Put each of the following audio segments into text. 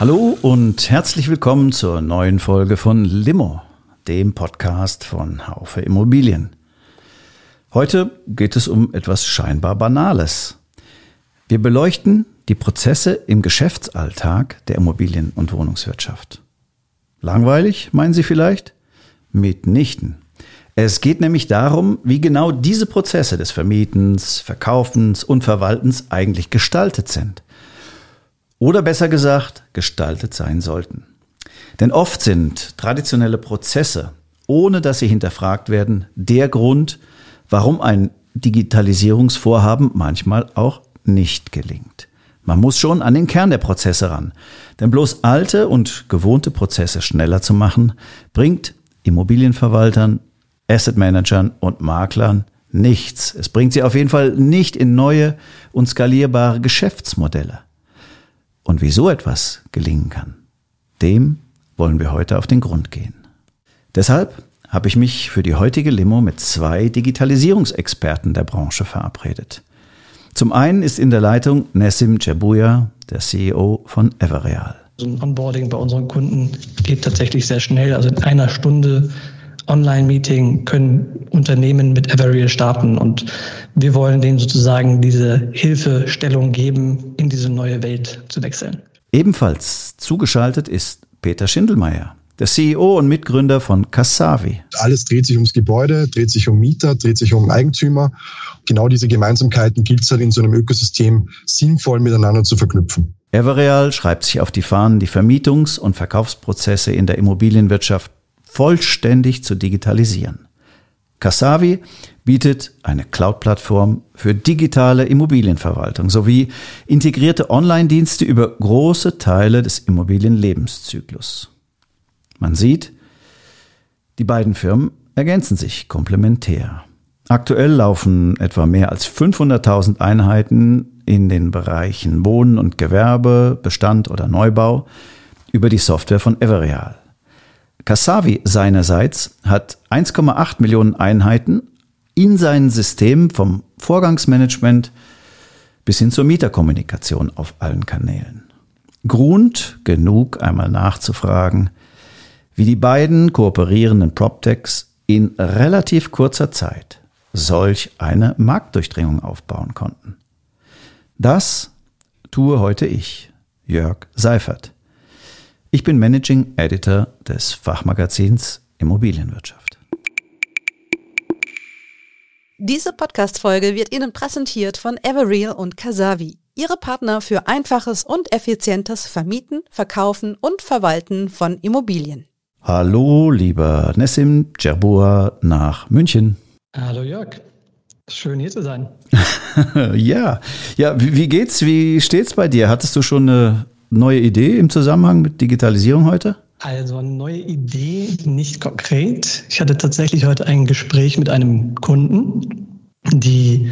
Hallo und herzlich willkommen zur neuen Folge von Limo, dem Podcast von Haufe Immobilien. Heute geht es um etwas scheinbar Banales. Wir beleuchten die Prozesse im Geschäftsalltag der Immobilien- und Wohnungswirtschaft. Langweilig, meinen Sie vielleicht? Mitnichten. Es geht nämlich darum, wie genau diese Prozesse des Vermietens, Verkaufens und Verwaltens eigentlich gestaltet sind. Oder besser gesagt, gestaltet sein sollten. Denn oft sind traditionelle Prozesse, ohne dass sie hinterfragt werden, der Grund, warum ein Digitalisierungsvorhaben manchmal auch nicht gelingt. Man muss schon an den Kern der Prozesse ran. Denn bloß alte und gewohnte Prozesse schneller zu machen, bringt Immobilienverwaltern, Asset Managern und Maklern nichts. Es bringt sie auf jeden Fall nicht in neue und skalierbare Geschäftsmodelle. Und wie so etwas gelingen kann, dem wollen wir heute auf den Grund gehen. Deshalb habe ich mich für die heutige Limo mit zwei Digitalisierungsexperten der Branche verabredet. Zum einen ist in der Leitung Nessim Chebuya, der CEO von Everreal. Also ein Onboarding bei unseren Kunden geht tatsächlich sehr schnell. Also in einer Stunde Online-Meeting können Unternehmen mit Everreal starten und wir wollen denen sozusagen diese Hilfestellung geben, in diese neue Welt zu wechseln. Ebenfalls zugeschaltet ist Peter Schindelmeier, der CEO und Mitgründer von Kassavi. Alles dreht sich ums Gebäude, dreht sich um Mieter, dreht sich um Eigentümer. Genau diese Gemeinsamkeiten gilt es halt in so einem Ökosystem sinnvoll miteinander zu verknüpfen. Everreal schreibt sich auf die Fahnen, die Vermietungs- und Verkaufsprozesse in der Immobilienwirtschaft vollständig zu digitalisieren. Kassavi bietet eine Cloud-Plattform für digitale Immobilienverwaltung sowie integrierte Online-Dienste über große Teile des Immobilienlebenszyklus. Man sieht, die beiden Firmen ergänzen sich komplementär. Aktuell laufen etwa mehr als 500.000 Einheiten in den Bereichen Wohnen und Gewerbe, Bestand oder Neubau über die Software von Everreal. Kassavi seinerseits hat 1,8 Millionen Einheiten in seinen Systemen vom Vorgangsmanagement bis hin zur Mieterkommunikation auf allen Kanälen. Grund genug einmal nachzufragen, wie die beiden kooperierenden PropTechs in relativ kurzer Zeit solch eine Marktdurchdringung aufbauen konnten. Das tue heute ich, Jörg Seifert. Ich bin Managing Editor des Fachmagazins Immobilienwirtschaft. Diese Podcast-Folge wird Ihnen präsentiert von Everreal und Kasavi, Ihre Partner für einfaches und effizientes Vermieten, Verkaufen und Verwalten von Immobilien. Hallo, lieber Nessim Djerbua nach München. Hallo Jörg, schön hier zu sein. ja, ja, wie, wie geht's? Wie steht's bei dir? Hattest du schon eine neue Idee im Zusammenhang mit Digitalisierung heute? Also eine neue Idee, nicht konkret. Ich hatte tatsächlich heute ein Gespräch mit einem Kunden, die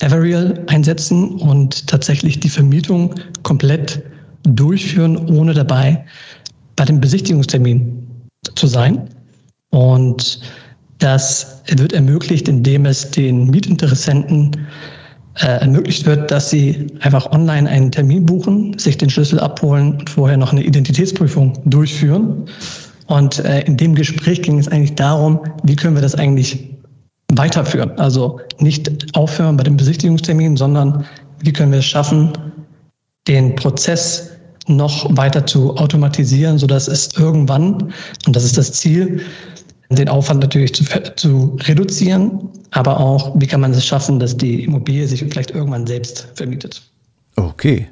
Everreal einsetzen und tatsächlich die Vermietung komplett durchführen, ohne dabei bei dem Besichtigungstermin zu sein. Und das wird ermöglicht, indem es den Mietinteressenten äh, ermöglicht wird, dass sie einfach online einen Termin buchen, sich den Schlüssel abholen und vorher noch eine Identitätsprüfung durchführen. Und äh, in dem Gespräch ging es eigentlich darum, wie können wir das eigentlich weiterführen? Also nicht aufhören bei dem Besichtigungstermin, sondern wie können wir es schaffen, den Prozess noch weiter zu automatisieren, sodass es irgendwann, und das ist das Ziel, den Aufwand natürlich zu, zu reduzieren, aber auch, wie kann man es schaffen, dass die Immobilie sich vielleicht irgendwann selbst vermietet. Okay.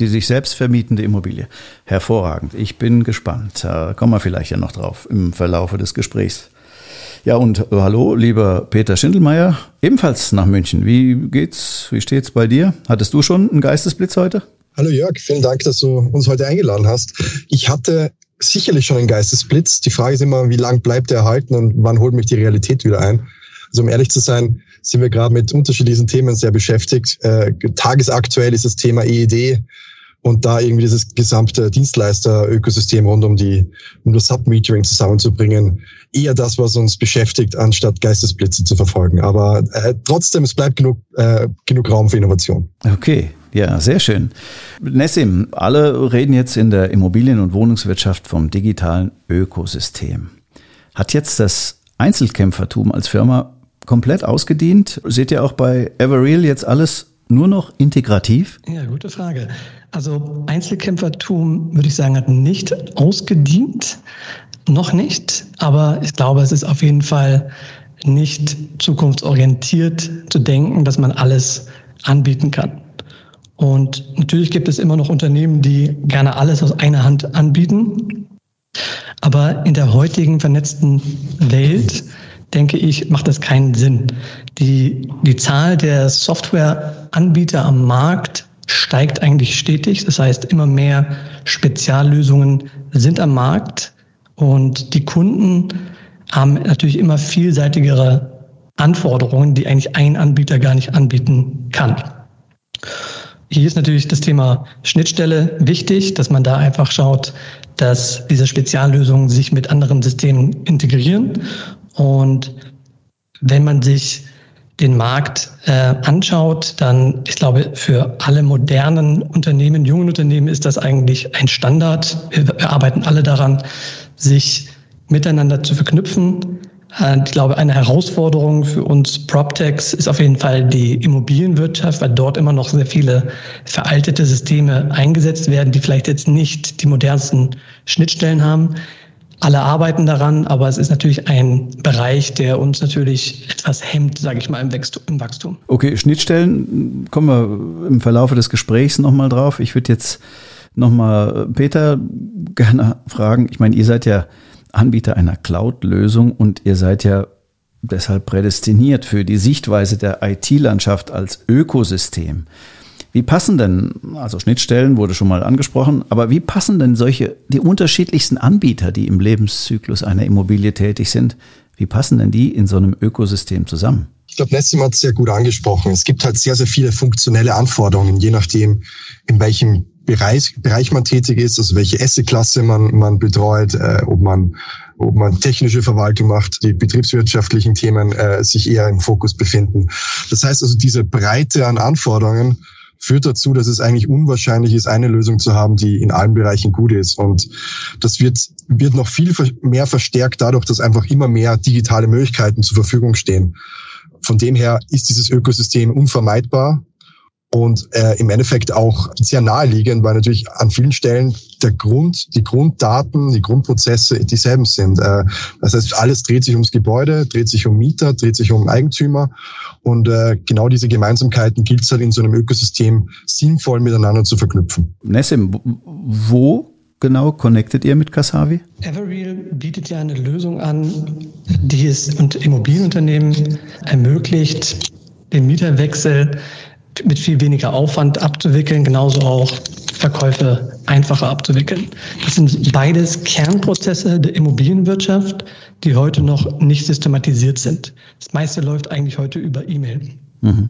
Die sich selbst vermietende Immobilie. Hervorragend. Ich bin gespannt. Da kommen wir vielleicht ja noch drauf im Verlaufe des Gesprächs. Ja, und äh, hallo, lieber Peter Schindelmeier, ebenfalls nach München. Wie geht's? Wie steht's bei dir? Hattest du schon einen Geistesblitz heute? Hallo Jörg, vielen Dank, dass du uns heute eingeladen hast. Ich hatte sicherlich schon einen Geistesblitz. Die Frage ist immer, wie lang bleibt der erhalten und wann holt mich die Realität wieder ein? Also um ehrlich zu sein, sind wir gerade mit unterschiedlichen Themen sehr beschäftigt. Äh, tagesaktuell ist das Thema EED und da irgendwie dieses gesamte Dienstleister-Ökosystem rund um die um das Submetering zusammenzubringen, eher das, was uns beschäftigt, anstatt Geistesblitze zu verfolgen. Aber äh, trotzdem, es bleibt genug, äh, genug Raum für Innovation. Okay, ja, sehr schön. Nessim, alle reden jetzt in der Immobilien- und Wohnungswirtschaft vom digitalen Ökosystem. Hat jetzt das Einzelkämpfertum als Firma komplett ausgedient? Seht ihr auch bei Everreal jetzt alles nur noch integrativ? Ja, gute Frage. Also Einzelkämpfertum, würde ich sagen, hat nicht ausgedient. Noch nicht, aber ich glaube, es ist auf jeden Fall nicht zukunftsorientiert zu denken, dass man alles anbieten kann. Und natürlich gibt es immer noch Unternehmen, die gerne alles aus einer Hand anbieten. Aber in der heutigen vernetzten Welt, denke ich, macht das keinen Sinn. Die, die Zahl der Softwareanbieter am Markt steigt eigentlich stetig. Das heißt, immer mehr Speziallösungen sind am Markt und die Kunden haben natürlich immer vielseitigere Anforderungen, die eigentlich ein Anbieter gar nicht anbieten kann. Hier ist natürlich das Thema Schnittstelle wichtig, dass man da einfach schaut, dass diese Speziallösungen sich mit anderen Systemen integrieren. Und wenn man sich den Markt äh, anschaut, dann, ich glaube, für alle modernen Unternehmen, jungen Unternehmen ist das eigentlich ein Standard. Wir, arbeiten alle daran, sich miteinander zu verknüpfen, äh, ich glaube, eine Herausforderung für uns PropTechs ist auf jeden Fall die Immobilienwirtschaft, weil dort immer noch sehr viele veraltete Systeme eingesetzt werden, die vielleicht jetzt nicht die modernsten Schnittstellen haben. Alle arbeiten daran, aber es ist natürlich ein Bereich, der uns natürlich etwas hemmt, sage ich mal, im, Wachstum. Okay, Schnittstellen kommen wir im Verlauf des Gesprächs nochmal drauf. Ich würde jetzt nochmal Peter gerne fragen. Ich meine, ihr seid ja Anbieter einer Cloud-Lösung und ihr seid ja deshalb prädestiniert für die Sichtweise der IT-Landschaft als Ökosystem. Wie passen denn, also Schnittstellen wurde schon mal angesprochen, aber wie passen denn solche, die unterschiedlichsten Anbieter, die im Lebenszyklus einer Immobilie tätig sind, wie passen denn die in so einem Ökosystem zusammen? Ich glaube, Nessim hat es sehr gut angesprochen. Es gibt halt sehr, sehr viele funktionelle Anforderungen, je nachdem, in welchem Bereich, Bereich man tätig ist, also welche Assetklasse man, man betreut, äh, ob man ob man technische Verwaltung macht, die betriebswirtschaftlichen Themen äh, sich eher im Fokus befinden. Das heißt also, diese Breite an Anforderungen führt dazu, dass es eigentlich unwahrscheinlich ist, eine Lösung zu haben, die in allen Bereichen gut ist. Und das wird, wird noch viel mehr verstärkt dadurch, dass einfach immer mehr digitale Möglichkeiten zur Verfügung stehen. Von dem her ist dieses Ökosystem unvermeidbar und äh, im Endeffekt auch sehr naheliegend, weil natürlich an vielen Stellen der Grund, die Grunddaten, die Grundprozesse dieselben sind. Äh, das heißt, alles dreht sich ums Gebäude, dreht sich um Mieter, dreht sich um Eigentümer und äh, genau diese Gemeinsamkeiten gilt es halt in so einem Ökosystem sinnvoll miteinander zu verknüpfen. Nessim, wo genau connectet ihr mit Kasavi? Everreal bietet ja eine Lösung an, die es und Immobilienunternehmen ermöglicht, den Mieterwechsel mit viel weniger Aufwand abzuwickeln, genauso auch Verkäufe einfacher abzuwickeln. Das sind beides Kernprozesse der Immobilienwirtschaft, die heute noch nicht systematisiert sind. Das meiste läuft eigentlich heute über E-Mail. Mhm.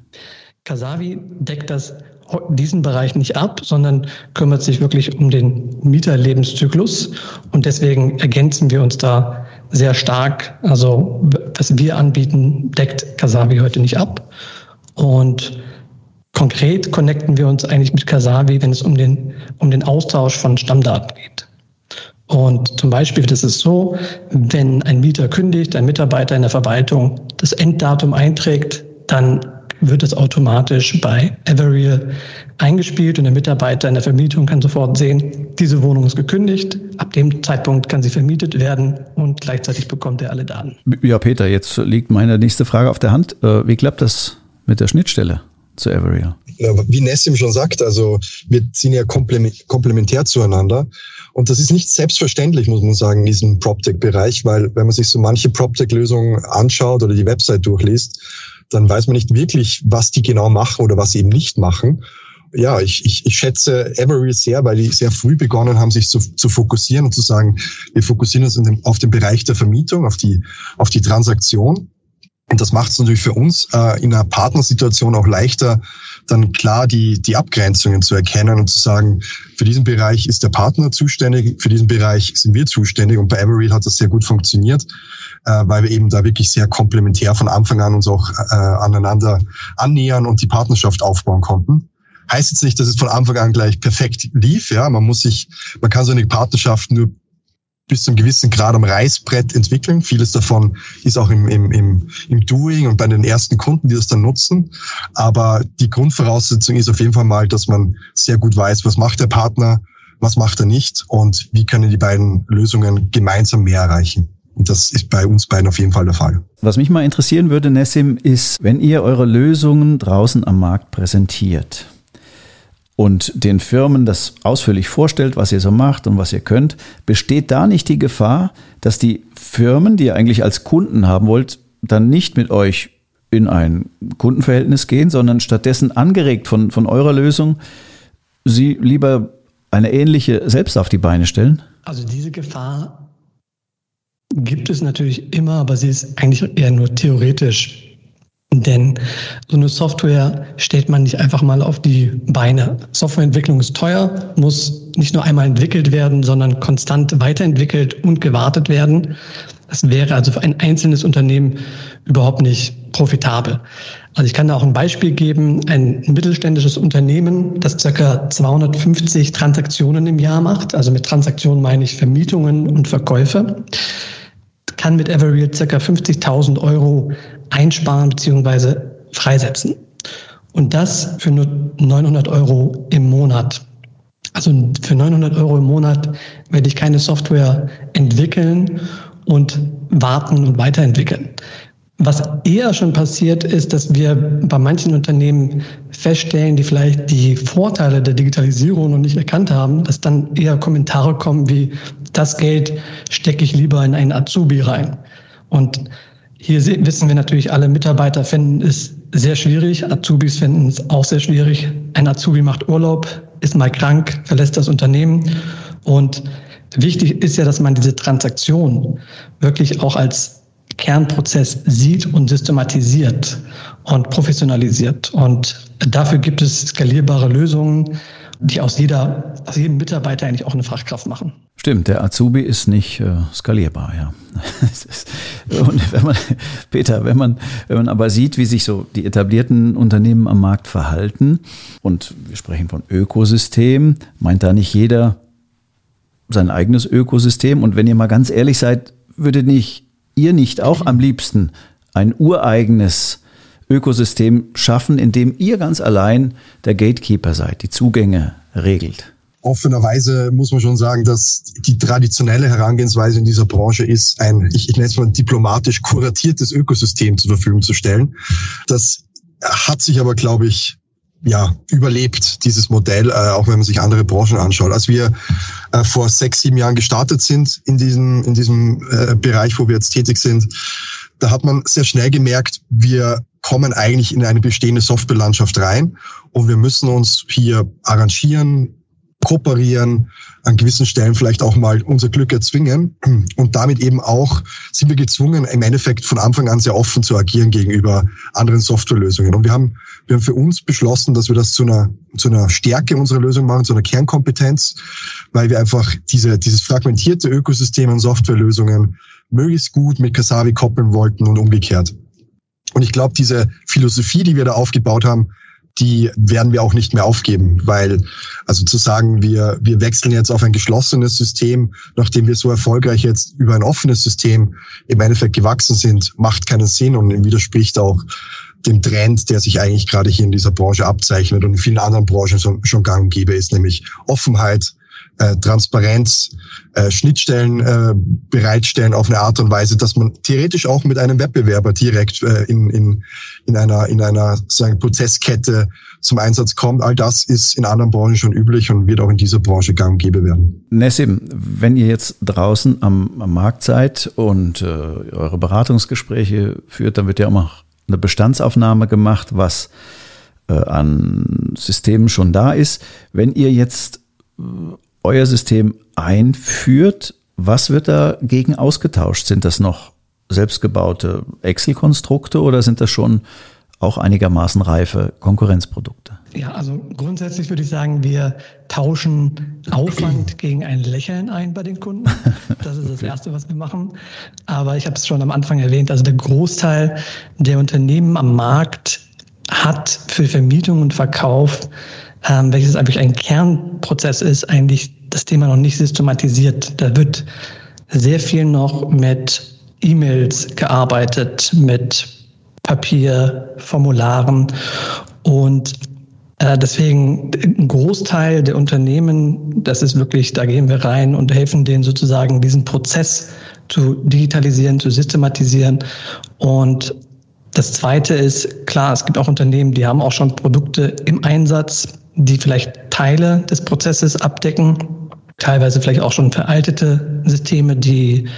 Kasavi deckt das diesen Bereich nicht ab, sondern kümmert sich wirklich um den Mieterlebenszyklus. Und deswegen ergänzen wir uns da sehr stark. Also was wir anbieten, deckt Kasavi heute nicht ab. Und Konkret connecten wir uns eigentlich mit Kasavi, wenn es um den, um den Austausch von Stammdaten geht. Und zum Beispiel das ist so, wenn ein Mieter kündigt, ein Mitarbeiter in der Verwaltung das Enddatum einträgt, dann wird es automatisch bei Everreal eingespielt und der Mitarbeiter in der Vermietung kann sofort sehen, diese Wohnung ist gekündigt, ab dem Zeitpunkt kann sie vermietet werden und gleichzeitig bekommt er alle Daten. Ja, Peter, jetzt liegt meine nächste Frage auf der Hand. Äh, wie klappt das mit der Schnittstelle? Zu Everreal? Wie Nessim schon sagt, also wir sind ja komplementär zueinander. Und das ist nicht selbstverständlich, muss man sagen, in diesem PropTech-Bereich, weil wenn man sich so manche PropTech-Lösungen anschaut oder die Website durchliest, dann weiß man nicht wirklich, was die genau machen oder was sie eben nicht machen. ja, ich, ich, ich schätze Everreal sehr, weil die sehr früh begonnen haben, sich zu, zu fokussieren und zu sagen, wir fokussieren uns dem, auf den Bereich der Vermietung, auf die, auf die Transaktion. Und das macht es natürlich für uns äh, in einer Partnersituation auch leichter, dann klar die, die Abgrenzungen zu erkennen und zu sagen, für diesen Bereich ist der Partner zuständig, für diesen Bereich sind wir zuständig. Und bei Everreal hat das sehr gut funktioniert, äh, weil wir eben da wirklich sehr komplementär von Anfang an uns auch äh, aneinander annähern und die Partnerschaft aufbauen konnten. Heißt jetzt nicht, dass es von Anfang an gleich perfekt lief. Ja, man muss sich, man kann so eine Partnerschaft nur bis zu gewissen Grad am Reißbrett entwickeln. Vieles davon ist auch im, im, im, im Doing und bei den ersten Kunden, die das dann nutzen. Aber die Grundvoraussetzung ist auf jeden Fall mal, dass man sehr gut weiß, was macht der Partner, was macht er nicht und wie können die beiden Lösungen gemeinsam mehr erreichen. Und das ist bei uns beiden auf jeden Fall der Fall. Was mich mal interessieren würde, Nessim, ist, wenn ihr eure Lösungen draußen am Markt präsentiert, und den Firmen das ausführlich vorstellt, was ihr so macht und was ihr könnt, besteht da nicht die Gefahr, dass die Firmen, die ihr eigentlich als Kunden haben wollt, dann nicht mit euch in ein Kundenverhältnis gehen, sondern stattdessen angeregt von, von eurer Lösung, sie lieber eine ähnliche selbst auf die Beine stellen? Also diese Gefahr gibt es natürlich immer, aber sie ist eigentlich eher nur theoretisch denn so eine Software stellt man nicht einfach mal auf die Beine. Softwareentwicklung ist teuer, muss nicht nur einmal entwickelt werden, sondern konstant weiterentwickelt und gewartet werden. Das wäre also für ein einzelnes Unternehmen überhaupt nicht profitabel. Also ich kann da auch ein Beispiel geben. Ein mittelständisches Unternehmen, das circa 250 Transaktionen im Jahr macht, also mit Transaktionen meine ich Vermietungen und Verkäufe, kann mit Everreal circa 50.000 Euro einsparen bzw. freisetzen. Und das für nur 900 Euro im Monat. Also für 900 Euro im Monat werde ich keine Software entwickeln und warten und weiterentwickeln. Was eher schon passiert ist, dass wir bei manchen Unternehmen feststellen, die vielleicht die Vorteile der Digitalisierung noch nicht erkannt haben, dass dann eher Kommentare kommen wie, das Geld stecke ich lieber in einen Azubi rein. Und hier wissen wir natürlich, alle Mitarbeiter finden es sehr schwierig. Azubis finden es auch sehr schwierig. Ein Azubi macht Urlaub, ist mal krank, verlässt das Unternehmen. Und wichtig ist ja, dass man diese Transaktion wirklich auch als Kernprozess sieht und systematisiert und professionalisiert. Und dafür gibt es skalierbare Lösungen, die aus, jeder, aus jedem Mitarbeiter eigentlich auch eine Fachkraft machen. Stimmt, der Azubi ist nicht äh, skalierbar, ja. und wenn man, Peter, wenn man, wenn man aber sieht, wie sich so die etablierten Unternehmen am Markt verhalten, und wir sprechen von Ökosystem, meint da nicht jeder sein eigenes Ökosystem? Und wenn ihr mal ganz ehrlich seid, würde nicht ihr nicht auch am liebsten ein ureigenes Ökosystem schaffen, in dem ihr ganz allein der Gatekeeper seid, die Zugänge regelt? offenerweise muss man schon sagen, dass die traditionelle Herangehensweise in dieser Branche ist, ein, ich, ich nenne es mal diplomatisch kuratiertes Ökosystem zur Verfügung zu stellen. Das hat sich aber, glaube ich, ja, überlebt, dieses Modell, äh, auch wenn man sich andere Branchen anschaut. Als wir äh, vor sechs, sieben Jahren gestartet sind in diesem, in diesem äh, Bereich, wo wir jetzt tätig sind, da hat man sehr schnell gemerkt, wir kommen eigentlich in eine bestehende Softwarelandschaft rein und wir müssen uns hier arrangieren, kooperieren, an gewissen Stellen vielleicht auch mal unser Glück erzwingen. Und damit eben auch sind wir gezwungen, im Endeffekt von Anfang an sehr offen zu agieren gegenüber anderen Softwarelösungen. Und wir haben, wir haben für uns beschlossen, dass wir das zu einer, zu einer Stärke unserer Lösung machen, zu einer Kernkompetenz, weil wir einfach diese, dieses fragmentierte Ökosystem an Softwarelösungen möglichst gut mit Kasavi koppeln wollten und umgekehrt. Und ich glaube, diese Philosophie, die wir da aufgebaut haben, die werden wir auch nicht mehr aufgeben, weil also zu sagen, wir, wir wechseln jetzt auf ein geschlossenes System, nachdem wir so erfolgreich jetzt über ein offenes System im Endeffekt gewachsen sind, macht keinen Sinn und widerspricht auch dem Trend, der sich eigentlich gerade hier in dieser Branche abzeichnet und in vielen anderen Branchen schon gang und gäbe ist, nämlich Offenheit, äh, Transparenz, äh, Schnittstellen äh, bereitstellen auf eine Art und Weise, dass man theoretisch auch mit einem Wettbewerber direkt äh, in, in, in einer, in einer sagen, Prozesskette zum Einsatz kommt. All das ist in anderen Branchen schon üblich und wird auch in dieser Branche gang und gäbe werden. Nessim, wenn ihr jetzt draußen am, am Markt seid und äh, eure Beratungsgespräche führt, dann wird ja auch noch eine Bestandsaufnahme gemacht, was äh, an Systemen schon da ist. Wenn ihr jetzt äh, euer System einführt, was wird dagegen ausgetauscht? Sind das noch selbstgebaute Excel-Konstrukte oder sind das schon auch einigermaßen reife Konkurrenzprodukte? Ja, also grundsätzlich würde ich sagen, wir tauschen Aufwand gegen ein Lächeln ein bei den Kunden. Das ist das Erste, was wir machen. Aber ich habe es schon am Anfang erwähnt, also der Großteil der Unternehmen am Markt hat für Vermietung und Verkauf, ähm, welches eigentlich ein Kernprozess ist, eigentlich das Thema noch nicht systematisiert. Da wird sehr viel noch mit E-Mails gearbeitet, mit Papier, Formularen und äh, Deswegen ein Großteil der Unternehmen, das ist wirklich, da gehen wir rein und helfen denen sozusagen diesen Prozess zu digitalisieren, zu systematisieren. Und das Zweite ist, klar, es gibt auch Unternehmen, die haben auch schon Produkte im Einsatz, die vielleicht Teile des Prozesses abdecken, teilweise vielleicht auch schon veraltete Systeme, die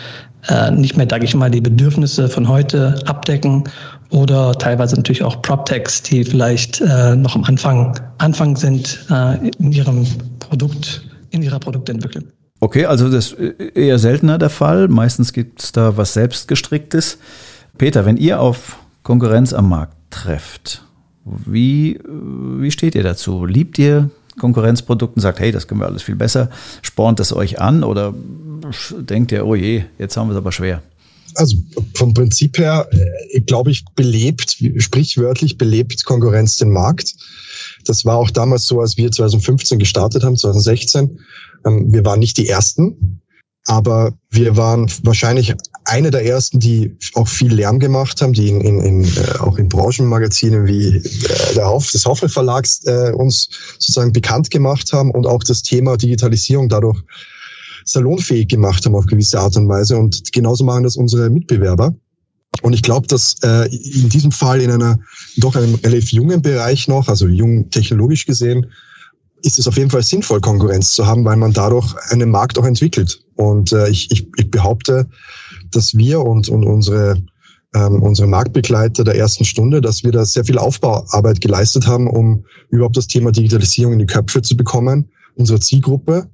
äh, nicht mehr, sage ich mal, die Bedürfnisse von heute abdecken oder teilweise natürlich auch PropTechs, die vielleicht äh, noch am Anfang, Anfang sind äh, in ihrem Produkt, in ihrer Produktentwicklung. Okay, also das ist eher seltener der Fall. Meistens gibt es da was selbstgestricktes. Peter, wenn ihr auf Konkurrenz am Markt trefft, wie, wie steht ihr dazu? Liebt ihr Konkurrenzprodukten, sagt, hey, das können wir alles viel besser, spornt es euch an oder denkt ihr, oh je, jetzt haben wir es aber schwer? Also vom Prinzip her, äh, glaube ich, belebt, sprichwörtlich belebt Konkurrenz den Markt. Das war auch damals so, als wir 2015 gestartet haben, 2016. Ähm, wir waren nicht die Ersten, aber wir waren wahrscheinlich eine der ersten, die auch viel Lärm gemacht haben, die in, in, in, äh, auch in Branchenmagazinen wie äh, der Hoff, des Hoffel Verlags äh, uns sozusagen bekannt gemacht haben und auch das Thema Digitalisierung dadurch salonfähig gemacht haben auf gewisse Art und Weise. Und genauso machen das unsere Mitbewerber. Und ich glaube, dass äh, in diesem Fall in einer doch einem relativ jungen Bereich noch, also jung technologisch gesehen, ist es auf jeden Fall sinnvoll, Konkurrenz zu haben, weil man dadurch einen Markt auch entwickelt. Und äh, ich, ich, ich behaupte, dass wir und, und unsere, ähm, unsere Marktbegleiter der ersten Stunde, dass wir da sehr viel Aufbauarbeit geleistet haben, um überhaupt das Thema Digitalisierung in die Köpfe zu bekommen, unsere Zielgruppe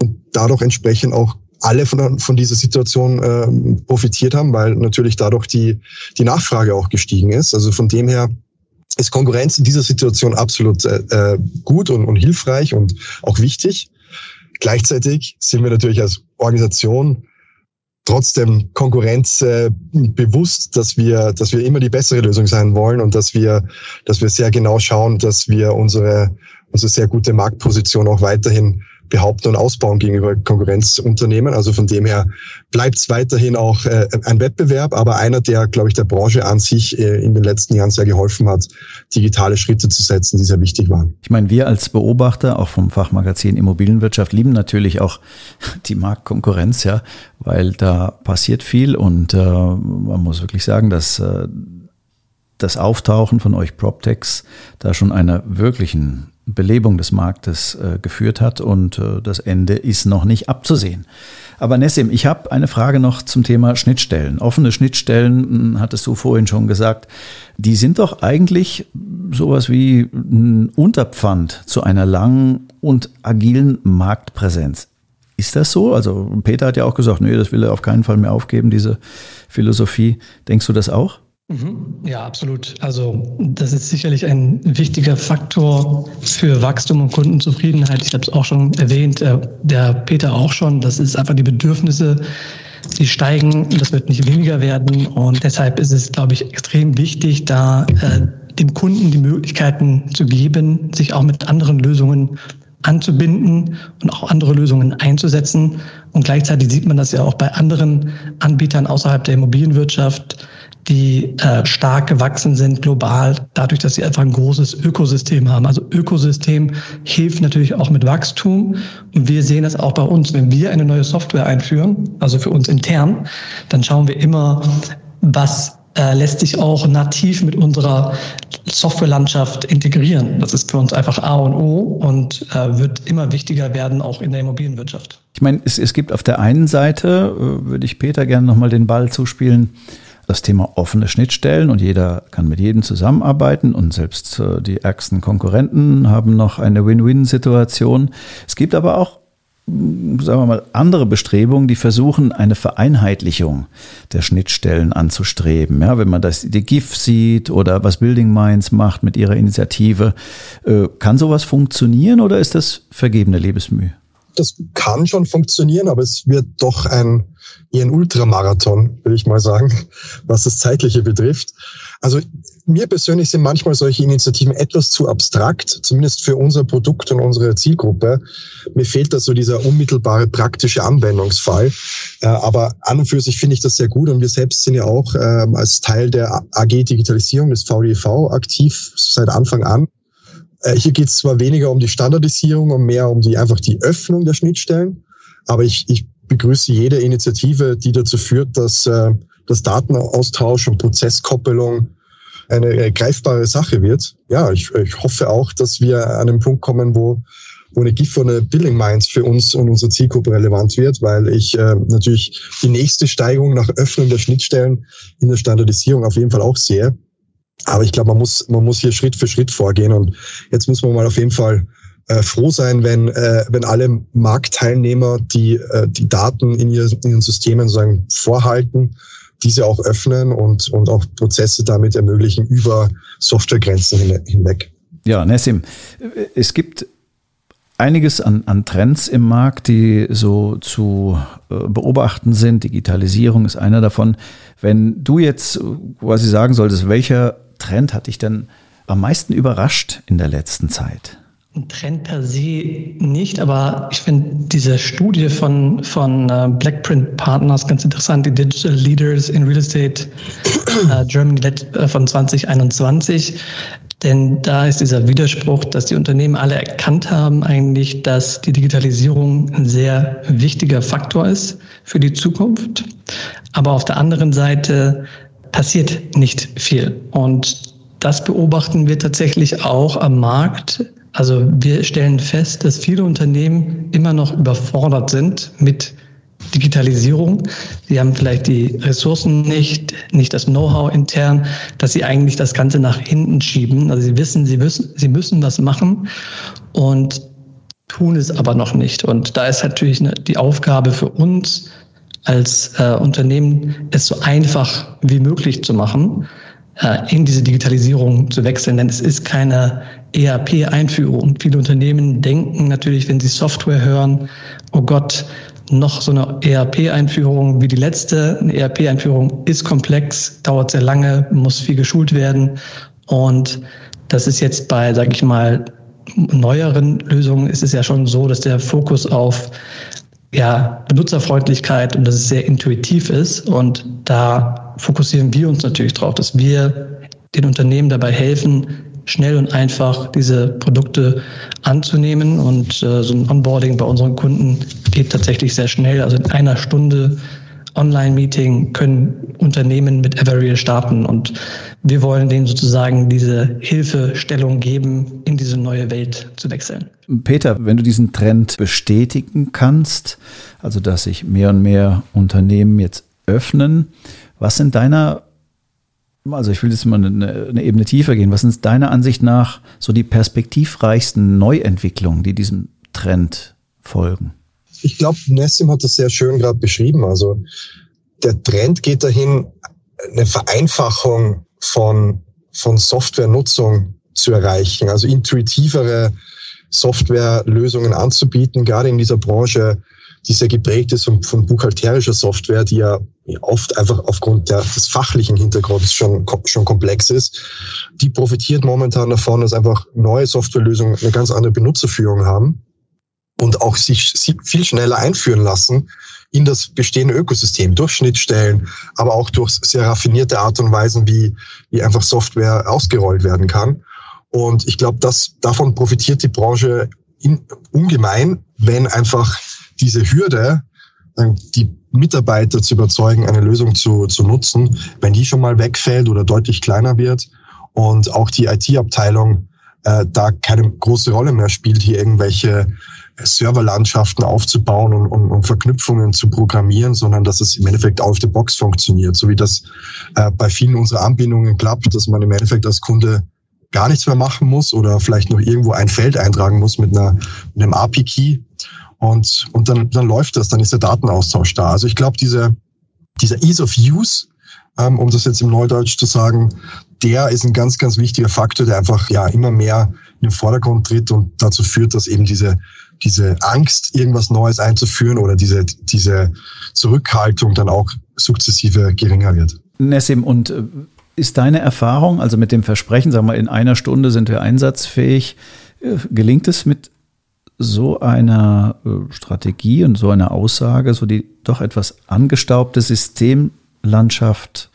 und dadurch entsprechend auch alle von, von dieser Situation äh, profitiert haben, weil natürlich dadurch die, die Nachfrage auch gestiegen ist. Also von dem her ist Konkurrenz in dieser Situation absolut äh, äh gut und, und hilfreich und auch wichtig. Gleichzeitig sind wir natürlich als Organisation trotzdem Konkurrenz äh, bewusst, dass wir, dass wir immer die bessere Lösung sein wollen und dass wir, dass wir sehr genau schauen, dass wir unsere, unsere sehr gute Marktposition auch weiterhin behaupten und ausbauen gegenüber Konkurrenzunternehmen. Also von dem her bleibt es weiterhin auch äh, ein Wettbewerb, aber einer, der, glaube ich, der Branche an sich äh, in den letzten Jahren sehr geholfen hat, digitale Schritte zu setzen, die sehr wichtig waren. Ich meine, wir als Beobachter, auch vom Fachmagazin Immobilienwirtschaft, lieben natürlich auch die Marktkonkurrenz, ja, weil da passiert viel und äh, man muss wirklich sagen, dass äh, das Auftauchen von euch PropTechs da schon einer wirklichen Belebung des Marktes äh, geführt hat und äh, das Ende ist noch nicht abzusehen. Aber Nessim, ich habe eine Frage noch zum Thema Schnittstellen. Offene Schnittstellen, hm, hattest du vorhin schon gesagt, die sind doch eigentlich sowas wie ein Unterpfand zu einer langen und agilen Marktpräsenz. Ist das so? Also Peter hat ja auch gesagt, nee, das will er auf keinen Fall mehr aufgeben, diese Philosophie. Denkst du das auch? Mhm. Ja, absolut. Also das ist sicherlich ein wichtiger Faktor für Wachstum und Kundenzufriedenheit. Ich habe es auch schon erwähnt, äh, der Peter auch schon. Das ist einfach die Bedürfnisse, die steigen. Das wird nicht weniger werden. Und deshalb ist es, glaube ich, extrem wichtig, da äh, dem Kunden die Möglichkeiten zu geben, sich auch mit anderen Lösungen anzubinden und auch andere Lösungen einzusetzen. Und gleichzeitig sieht man das ja auch bei anderen Anbietern außerhalb der Immobilienwirtschaft die äh, stark gewachsen sind global, dadurch, dass sie einfach ein großes Ökosystem haben. Also Ökosystem hilft natürlich auch mit Wachstum. Und wir sehen das auch bei uns. Wenn wir eine neue Software einführen, also für uns intern, dann schauen wir immer, was äh, lässt sich auch nativ mit unserer Softwarelandschaft integrieren. Das ist für uns einfach A und O und äh, wird immer wichtiger werden, auch in der Immobilienwirtschaft. Ich meine, es, es gibt auf der einen Seite, äh, würde ich Peter gerne nochmal den Ball zuspielen, das Thema offene Schnittstellen und jeder kann mit jedem zusammenarbeiten und selbst äh, die ärgsten Konkurrenten haben noch eine Win-Win-Situation. Es gibt aber auch sagen wir mal, andere Bestrebungen, die versuchen, eine Vereinheitlichung der Schnittstellen anzustreben. Ja, wenn man das die GIF sieht oder was Building Minds macht mit ihrer Initiative, äh, kann sowas funktionieren oder ist das vergebene Lebensmühe? Das kann schon funktionieren, aber es wird doch ein eher ein Ultramarathon, würde ich mal sagen, was das Zeitliche betrifft. Also mir persönlich sind manchmal solche Initiativen etwas zu abstrakt, zumindest für unser Produkt und unsere Zielgruppe. Mir fehlt da so dieser unmittelbare praktische Anwendungsfall. Äh, aber an und für sich finde ich das sehr gut und wir selbst sind ja auch ähm, als Teil der AG Digitalisierung des VDV aktiv seit Anfang an. Äh, hier geht es zwar weniger um die Standardisierung und mehr um die einfach die Öffnung der Schnittstellen, aber ich, ich begrüße jede Initiative, die dazu führt, dass äh, das Datenaustausch und Prozesskoppelung eine äh, greifbare Sache wird. Ja, ich, ich hoffe auch, dass wir an den Punkt kommen, wo, wo eine GIF oder eine Billing Minds für uns und unsere Zielgruppe relevant wird, weil ich äh, natürlich die nächste Steigerung nach Öffnung der Schnittstellen in der Standardisierung auf jeden Fall auch sehe. Aber ich glaube, man muss, man muss hier Schritt für Schritt vorgehen und jetzt muss man mal auf jeden Fall äh, froh sein, wenn, äh, wenn alle Marktteilnehmer, die äh, die Daten in, ihr, in ihren Systemen sozusagen vorhalten, diese auch öffnen und, und auch Prozesse damit ermöglichen über Softwaregrenzen hinweg. Ja, Nessim, es gibt einiges an, an Trends im Markt, die so zu äh, beobachten sind. Digitalisierung ist einer davon. Wenn du jetzt quasi sagen solltest, welcher Trend hat dich denn am meisten überrascht in der letzten Zeit? Ein Trend per se nicht, aber ich finde diese Studie von, von uh, Blackprint Partners ganz interessant, die Digital Leaders in Real Estate uh, Germany äh, von 2021. Denn da ist dieser Widerspruch, dass die Unternehmen alle erkannt haben eigentlich, dass die Digitalisierung ein sehr wichtiger Faktor ist für die Zukunft. Aber auf der anderen Seite passiert nicht viel. Und das beobachten wir tatsächlich auch am Markt also wir stellen fest, dass viele Unternehmen immer noch überfordert sind mit Digitalisierung. Sie haben vielleicht die Ressourcen nicht, nicht das Know-how intern, dass sie eigentlich das Ganze nach hinten schieben. Also sie wissen, sie müssen, sie müssen was machen und tun es aber noch nicht. Und da ist natürlich die Aufgabe für uns als äh, Unternehmen, es so einfach wie möglich zu machen, äh, in diese Digitalisierung zu wechseln. Denn es ist keine ERP-Einführung. Viele Unternehmen denken natürlich, wenn sie Software hören, oh Gott, noch so eine ERP-Einführung wie die letzte. Eine ERP-Einführung ist komplex, dauert sehr lange, muss viel geschult werden. Und das ist jetzt bei, sage ich mal, neueren Lösungen ist es ja schon so, dass der Fokus auf ja, Benutzerfreundlichkeit und dass es sehr intuitiv ist. Und da fokussieren wir uns natürlich drauf, dass wir den Unternehmen dabei helfen, schnell und einfach diese Produkte anzunehmen. Und äh, so ein Onboarding bei unseren Kunden geht tatsächlich sehr schnell. Also in einer Stunde Online-Meeting können Unternehmen mit Everreal starten. Und wir wollen denen sozusagen diese Hilfestellung geben, in diese neue Welt zu wechseln. Peter, wenn du diesen Trend bestätigen kannst, also dass sich mehr und mehr Unternehmen jetzt öffnen, was sind deiner also ich will jetzt mal eine, eine, Ebene tiefer gehen. Was sind deiner Ansicht nach so die perspektivreichsten Neuentwicklungen, die diesem Trend folgen? Ich glaube, Nessim hat das sehr schön gerade beschrieben. Also der Trend geht dahin, eine Vereinfachung von, von Softwarenutzung zu erreichen, also intuitivere Softwarelösungen anzubieten, gerade in dieser Branche, die sehr geprägt ist von buchhalterischer Software, die ja oft einfach aufgrund der, des fachlichen Hintergrunds schon, schon komplex ist. Die profitiert momentan davon, dass einfach neue Softwarelösungen eine ganz andere Benutzerführung haben und auch sich viel schneller einführen lassen in das bestehende Ökosystem durch Schnittstellen, aber auch durch sehr raffinierte Art und Weisen, wie, wie einfach Software ausgerollt werden kann. Und ich glaube, dass davon profitiert die Branche in, ungemein, wenn einfach diese Hürde, die Mitarbeiter zu überzeugen, eine Lösung zu, zu nutzen, wenn die schon mal wegfällt oder deutlich kleiner wird und auch die IT-Abteilung äh, da keine große Rolle mehr spielt, hier irgendwelche Serverlandschaften aufzubauen und, und, und, Verknüpfungen zu programmieren, sondern dass es im Endeffekt of the box funktioniert, so wie das äh, bei vielen unserer Anbindungen klappt, dass man im Endeffekt als Kunde gar nichts mehr machen muss oder vielleicht noch irgendwo ein Feld eintragen muss mit, einer, mit einem API-Key und, und dann, dann läuft das, dann ist der Datenaustausch da. Also ich glaube, diese, dieser Ease of Use, ähm, um das jetzt im Neudeutsch zu sagen, der ist ein ganz, ganz wichtiger Faktor, der einfach ja immer mehr in den Vordergrund tritt und dazu führt, dass eben diese, diese Angst, irgendwas Neues einzuführen oder diese, diese Zurückhaltung dann auch sukzessive geringer wird. Nessim, und äh, ist deine Erfahrung, also mit dem Versprechen, sagen wir, in einer Stunde sind wir einsatzfähig, äh, gelingt es mit so einer äh, Strategie und so einer Aussage, so die doch etwas angestaubte Systemlandschaft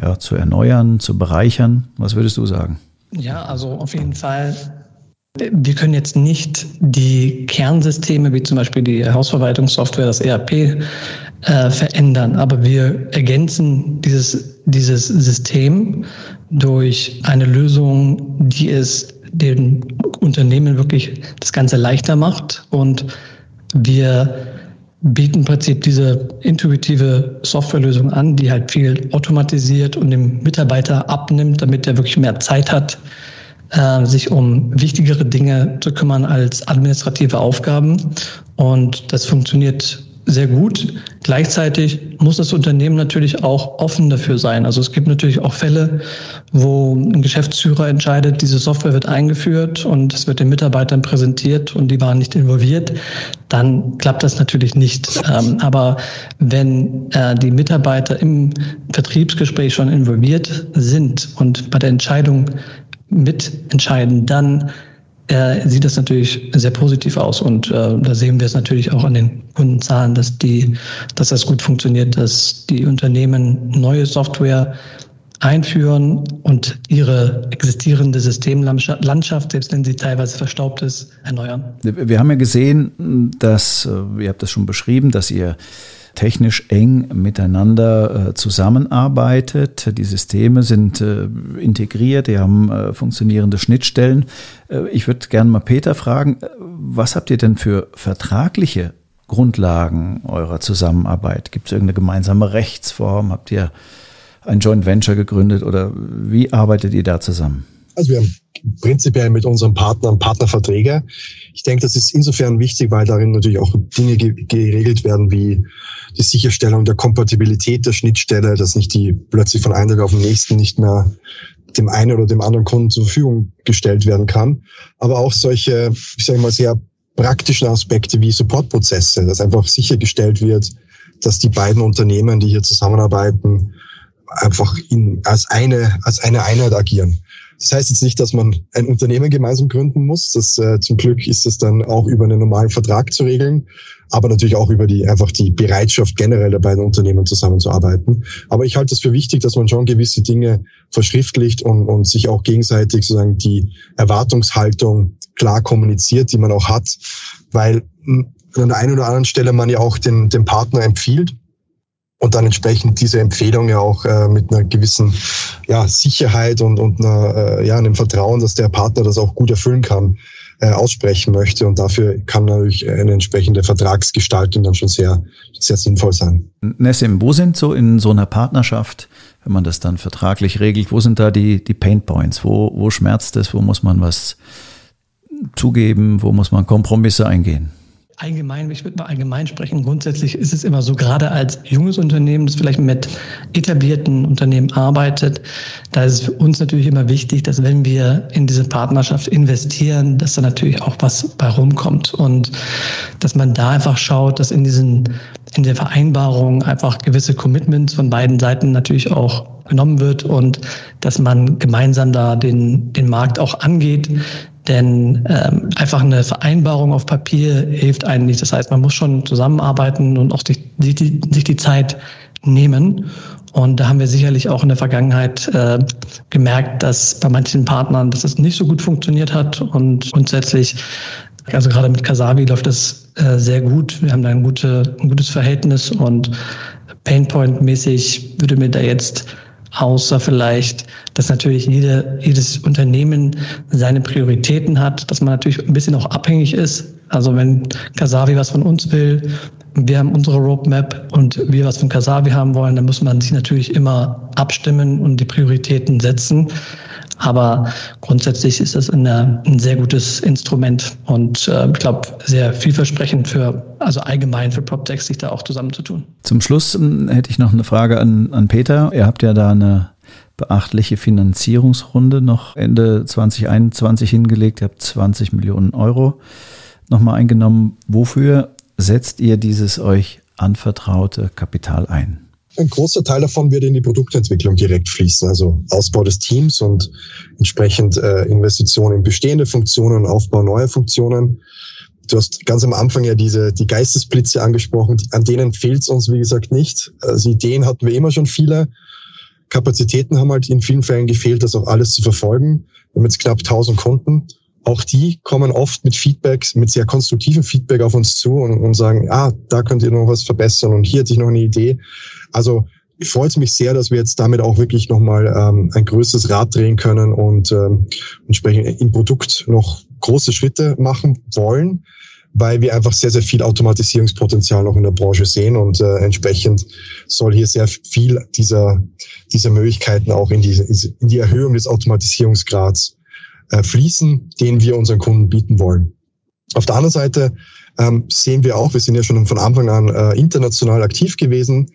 ja, zu erneuern, zu bereichern? Was würdest du sagen? Ja, also auf jeden Fall. Wir können jetzt nicht die Kernsysteme, wie zum Beispiel die Hausverwaltungssoftware, das ERP, äh, verändern, aber wir ergänzen dieses, dieses System durch eine Lösung, die es den Unternehmen wirklich das Ganze leichter macht. Und wir bieten im Prinzip diese intuitive Softwarelösung an, die halt viel automatisiert und dem Mitarbeiter abnimmt, damit er wirklich mehr Zeit hat, äh, sich um wichtigere Dinge zu kümmern als administrative Aufgaben. Und das funktioniert sehr gut. Gleichzeitig muss das Unternehmen natürlich auch offen dafür sein. Also es gibt natürlich auch Fälle, wo ein Geschäftsführer entscheidet, diese Software wird eingeführt und es wird den Mitarbeitern präsentiert und die waren nicht involviert. Dann klappt das natürlich nicht. Ähm, aber wenn äh, die Mitarbeiter im Vertriebsgespräch schon involviert sind und bei der Entscheidung mitentscheiden, dann äh, sieht das natürlich sehr positiv aus. Und äh, da sehen wir es natürlich auch an den Kundenzahlen, dass, die, dass das gut funktioniert, dass die Unternehmen neue Software einführen und ihre existierende Systemlandschaft, selbst wenn sie teilweise verstaubt ist, erneuern. Wir haben ja gesehen, dass, äh, ihr habt das schon beschrieben, dass ihr technisch eng miteinander äh, zusammenarbeitet. Die Systeme sind äh, integriert, die haben äh, funktionierende Schnittstellen. Ich würde gerne mal Peter fragen, was habt ihr denn für vertragliche Grundlagen eurer Zusammenarbeit? Gibt es irgendeine gemeinsame Rechtsform? Habt ihr ein Joint Venture gegründet oder wie arbeitet ihr da zusammen? Also wir haben prinzipiell mit unseren Partnern Partnerverträge. Ich denke, das ist insofern wichtig, weil darin natürlich auch Dinge geregelt werden wie die Sicherstellung der Kompatibilität der Schnittstelle, dass nicht die plötzlich von einem Tag auf den nächsten nicht mehr dem einen oder dem anderen Kunden zur Verfügung gestellt werden kann. Aber auch solche, ich sage mal, sehr praktischen Aspekte wie Supportprozesse, dass einfach sichergestellt wird, dass die beiden Unternehmen, die hier zusammenarbeiten, einfach in, als eine, als eine Einheit agieren. Das heißt jetzt nicht, dass man ein Unternehmen gemeinsam gründen muss. Das, äh, zum Glück ist das dann auch über einen normalen Vertrag zu regeln, aber natürlich auch über die einfach die Bereitschaft generell der beiden Unternehmen zusammenzuarbeiten. Aber ich halte es für wichtig, dass man schon gewisse Dinge verschriftlicht und, und sich auch gegenseitig sozusagen die Erwartungshaltung klar kommuniziert, die man auch hat, weil an der einen oder anderen Stelle man ja auch den, den Partner empfiehlt und dann entsprechend diese Empfehlung ja auch äh, mit einer gewissen ja, Sicherheit und, und einer, äh, ja, einem Vertrauen, dass der Partner das auch gut erfüllen kann, äh, aussprechen möchte. Und dafür kann natürlich eine entsprechende Vertragsgestaltung dann schon sehr, sehr sinnvoll sein. Nessim, wo sind so in so einer Partnerschaft, wenn man das dann vertraglich regelt, wo sind da die, die Pain Points? Wo, wo schmerzt es? Wo muss man was zugeben? Wo muss man Kompromisse eingehen? Allgemein, ich würde mal allgemein sprechen. Grundsätzlich ist es immer so, gerade als junges Unternehmen, das vielleicht mit etablierten Unternehmen arbeitet, da ist es für uns natürlich immer wichtig, dass wenn wir in diese Partnerschaft investieren, dass da natürlich auch was bei rumkommt und dass man da einfach schaut, dass in diesen, in der Vereinbarung einfach gewisse Commitments von beiden Seiten natürlich auch genommen wird und dass man gemeinsam da den, den Markt auch angeht. Denn ähm, einfach eine Vereinbarung auf Papier hilft einem nicht. Das heißt, man muss schon zusammenarbeiten und auch sich die, sich die Zeit nehmen. Und da haben wir sicherlich auch in der Vergangenheit äh, gemerkt, dass bei manchen Partnern, dass es nicht so gut funktioniert hat. Und grundsätzlich, also gerade mit Kasabi läuft es äh, sehr gut. Wir haben da ein, gute, ein gutes Verhältnis und Painpoint-mäßig würde mir da jetzt außer vielleicht, dass natürlich jede, jedes Unternehmen seine Prioritäten hat, dass man natürlich ein bisschen auch abhängig ist. Also wenn Kasavi was von uns will, wir haben unsere Roadmap und wir was von Kasavi haben wollen, dann muss man sich natürlich immer abstimmen und die Prioritäten setzen. Aber grundsätzlich ist das eine, ein sehr gutes Instrument und äh, ich glaube sehr vielversprechend für, also allgemein für PropTech, sich da auch zusammenzutun. Zum Schluss ähm, hätte ich noch eine Frage an, an Peter. Ihr habt ja da eine beachtliche Finanzierungsrunde noch Ende 2021 hingelegt. Ihr habt 20 Millionen Euro nochmal eingenommen. Wofür setzt ihr dieses euch anvertraute Kapital ein? Ein großer Teil davon wird in die Produktentwicklung direkt fließen, also Ausbau des Teams und entsprechend äh, Investitionen in bestehende Funktionen Aufbau neuer Funktionen. Du hast ganz am Anfang ja diese die Geistesblitze angesprochen, an denen fehlt es uns wie gesagt nicht. Also Ideen hatten wir immer schon viele. Kapazitäten haben halt in vielen Fällen gefehlt, das auch alles zu verfolgen. Wir haben jetzt knapp 1000 Kunden auch die kommen oft mit Feedbacks, mit sehr konstruktivem Feedback auf uns zu und, und sagen, ah, da könnt ihr noch was verbessern und hier hätte ich noch eine Idee. Also freut es mich sehr, dass wir jetzt damit auch wirklich nochmal ähm, ein größeres Rad drehen können und ähm, entsprechend im Produkt noch große Schritte machen wollen, weil wir einfach sehr, sehr viel Automatisierungspotenzial noch in der Branche sehen und äh, entsprechend soll hier sehr viel dieser, dieser Möglichkeiten auch in die, in die Erhöhung des Automatisierungsgrads äh, fließen, den wir unseren Kunden bieten wollen. Auf der anderen Seite ähm, sehen wir auch, wir sind ja schon von Anfang an äh, international aktiv gewesen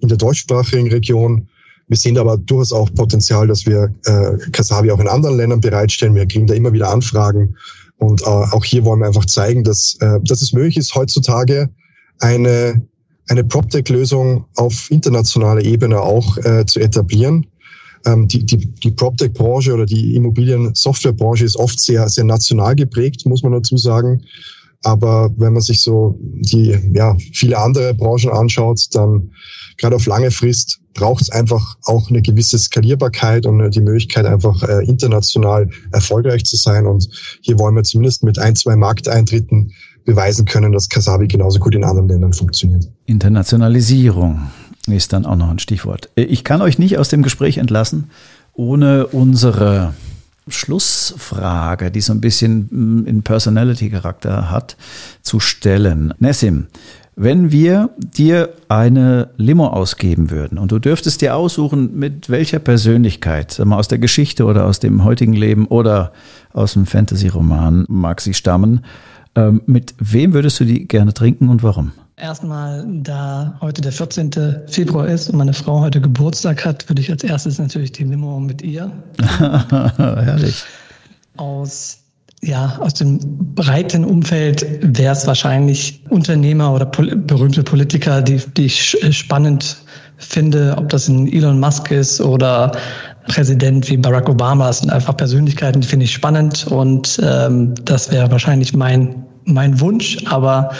in der deutschsprachigen Region. Wir sehen aber durchaus auch Potenzial, dass wir äh, Kasabi auch in anderen Ländern bereitstellen. Wir kriegen da immer wieder Anfragen. Und äh, auch hier wollen wir einfach zeigen, dass, äh, dass es möglich ist, heutzutage eine, eine PropTech-Lösung auf internationaler Ebene auch äh, zu etablieren ähm, die, die, die PropTech-Branche oder die Immobilien-Software-Branche ist oft sehr, sehr national geprägt, muss man dazu sagen. Aber wenn man sich so die, ja, viele andere Branchen anschaut, dann gerade auf lange Frist braucht es einfach auch eine gewisse Skalierbarkeit und die Möglichkeit, einfach äh, international erfolgreich zu sein. Und hier wollen wir zumindest mit ein, zwei Markteintritten beweisen können, dass Kasabi genauso gut in anderen Ländern funktioniert. Internationalisierung ist dann auch noch ein Stichwort. Ich kann euch nicht aus dem Gespräch entlassen, ohne unsere Schlussfrage, die so ein bisschen mm, in Personality-Charakter hat, zu stellen. Nessim, wenn wir dir eine Limo ausgeben würden und du dürftest dir aussuchen, mit welcher Persönlichkeit, sag mal aus der Geschichte oder aus dem heutigen Leben oder aus dem Fantasy-Roman mag sie stammen, ähm, mit wem würdest du die gerne trinken und warum? Erstmal, da heute der 14. Februar ist und meine Frau heute Geburtstag hat, würde ich als erstes natürlich die Limo mit ihr. Herrlich. Aus, ja, aus dem breiten Umfeld wäre es wahrscheinlich Unternehmer oder pol berühmte Politiker, die, die ich spannend finde, ob das ein Elon Musk ist oder Präsident wie Barack Obama. Das sind einfach Persönlichkeiten, die finde ich spannend und ähm, das wäre wahrscheinlich mein mein Wunsch, aber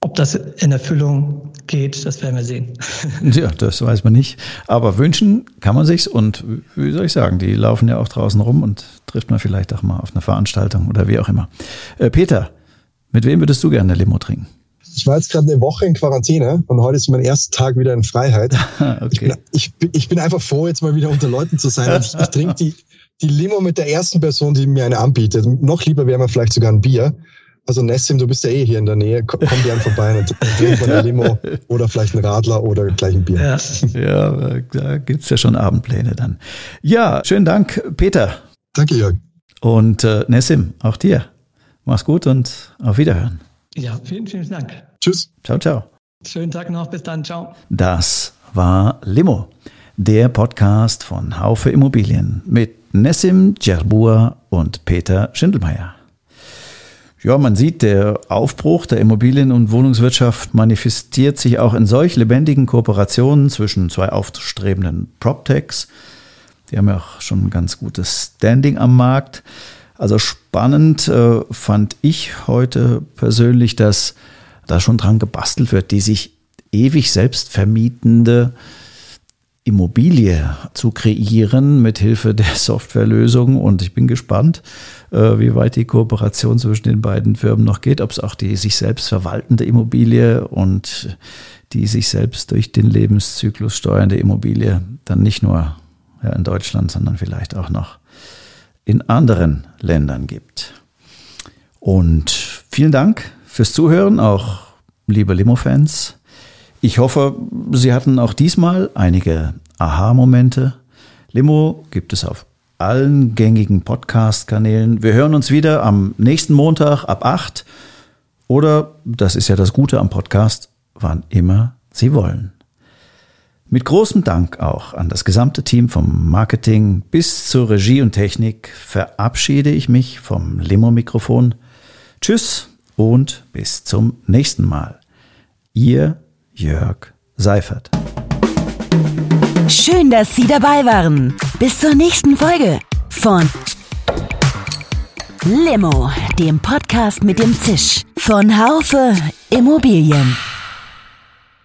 ob das in Erfüllung geht, das werden wir sehen. Ja, das weiß man nicht. Aber wünschen kann man sich's und wie soll ich sagen, die laufen ja auch draußen rum und trifft man vielleicht auch mal auf einer Veranstaltung oder wie auch immer. Äh, Peter, mit wem würdest du gerne Limo trinken? Ich war jetzt gerade eine Woche in Quarantäne und heute ist mein erster Tag wieder in Freiheit. okay. ich, bin, ich, ich, bin einfach froh, jetzt mal wieder unter Leuten zu sein. ich, ich trinke die, die Limo mit der ersten Person, die mir eine anbietet. Noch lieber wäre mir vielleicht sogar ein Bier. Also Nessim, du bist ja eh hier in der Nähe. Komm, komm gern vorbei und trink von der Limo oder vielleicht ein Radler oder gleich ein Bier. Ja, ja da gibt's ja schon Abendpläne dann. Ja, schönen Dank, Peter. Danke, Jörg. Und äh, Nessim, auch dir. Mach's gut und auf Wiederhören. Ja, vielen, vielen Dank. Tschüss. Ciao, ciao. Schönen Tag noch. Bis dann. Ciao. Das war Limo, der Podcast von Haufe Immobilien mit Nessim Djerbur und Peter Schindelmeier. Ja, man sieht, der Aufbruch der Immobilien- und Wohnungswirtschaft manifestiert sich auch in solch lebendigen Kooperationen zwischen zwei aufstrebenden PropTechs. Die haben ja auch schon ein ganz gutes Standing am Markt. Also spannend äh, fand ich heute persönlich, dass da schon dran gebastelt wird, die sich ewig selbst vermietende Immobilie zu kreieren mit Hilfe der Softwarelösung. Und ich bin gespannt, äh, wie weit die Kooperation zwischen den beiden Firmen noch geht, ob es auch die sich selbst verwaltende Immobilie und die sich selbst durch den Lebenszyklus steuernde Immobilie dann nicht nur in Deutschland, sondern vielleicht auch noch in anderen Ländern gibt. Und vielen Dank fürs Zuhören, auch liebe Limo-Fans. Ich hoffe, Sie hatten auch diesmal einige Aha-Momente. Limo gibt es auf allen gängigen Podcast-Kanälen. Wir hören uns wieder am nächsten Montag ab 8 oder, das ist ja das Gute am Podcast, wann immer Sie wollen. Mit großem Dank auch an das gesamte Team vom Marketing bis zur Regie und Technik verabschiede ich mich vom Limo-Mikrofon. Tschüss und bis zum nächsten Mal. Ihr Jörg Seifert. Schön, dass Sie dabei waren. Bis zur nächsten Folge von Limo, dem Podcast mit dem Zisch von Haufe Immobilien.